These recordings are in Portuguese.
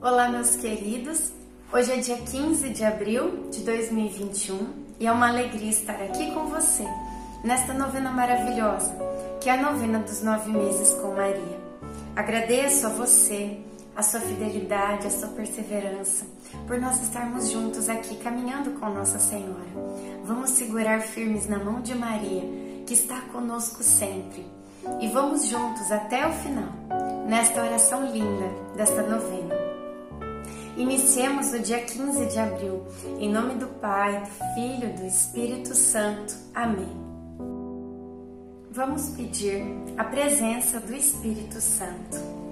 Olá, meus queridos. Hoje é dia 15 de abril de 2021 e é uma alegria estar aqui com você nesta novena maravilhosa, que é a novena dos nove meses com Maria. Agradeço a você, a sua fidelidade, a sua perseverança, por nós estarmos juntos aqui caminhando com Nossa Senhora. Vamos segurar firmes na mão de Maria, que está conosco sempre. E vamos juntos até o final, nesta oração linda desta novena. Iniciemos o dia 15 de abril, em nome do Pai, do Filho e do Espírito Santo. Amém. Vamos pedir a presença do Espírito Santo.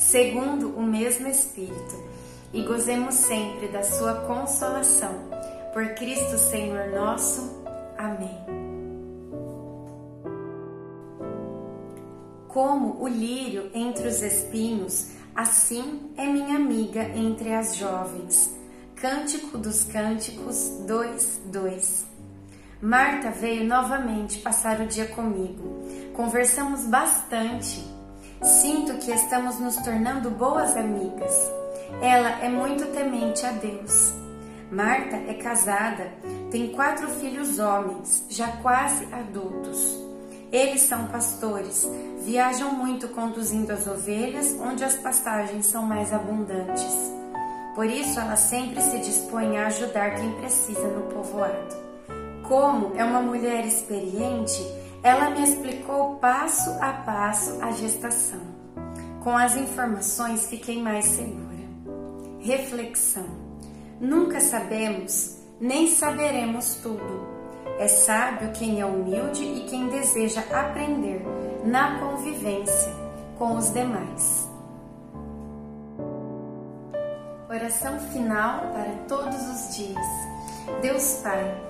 segundo o mesmo Espírito, e gozemos sempre da sua consolação. Por Cristo Senhor nosso. Amém. Como o lírio entre os espinhos, assim é minha amiga entre as jovens Cântico dos Cânticos 2, 2. Marta veio novamente passar o dia comigo. Conversamos bastante. Sinto que estamos nos tornando boas amigas. Ela é muito temente a Deus. Marta é casada, tem quatro filhos homens, já quase adultos. Eles são pastores, viajam muito conduzindo as ovelhas onde as pastagens são mais abundantes. Por isso, ela sempre se dispõe a ajudar quem precisa no povoado. Como é uma mulher experiente, ela me explicou passo a passo a gestação. Com as informações, fiquei mais segura. Reflexão: Nunca sabemos, nem saberemos tudo. É sábio quem é humilde e quem deseja aprender na convivência com os demais. Oração final para todos os dias. Deus Pai,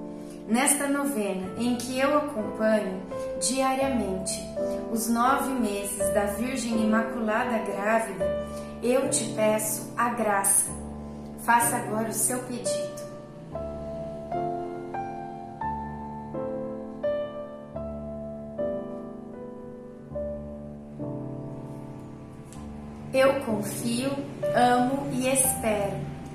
Nesta novena, em que eu acompanho diariamente os nove meses da Virgem Imaculada Grávida, eu te peço a graça. Faça agora o seu pedido. Eu confio, amo e espero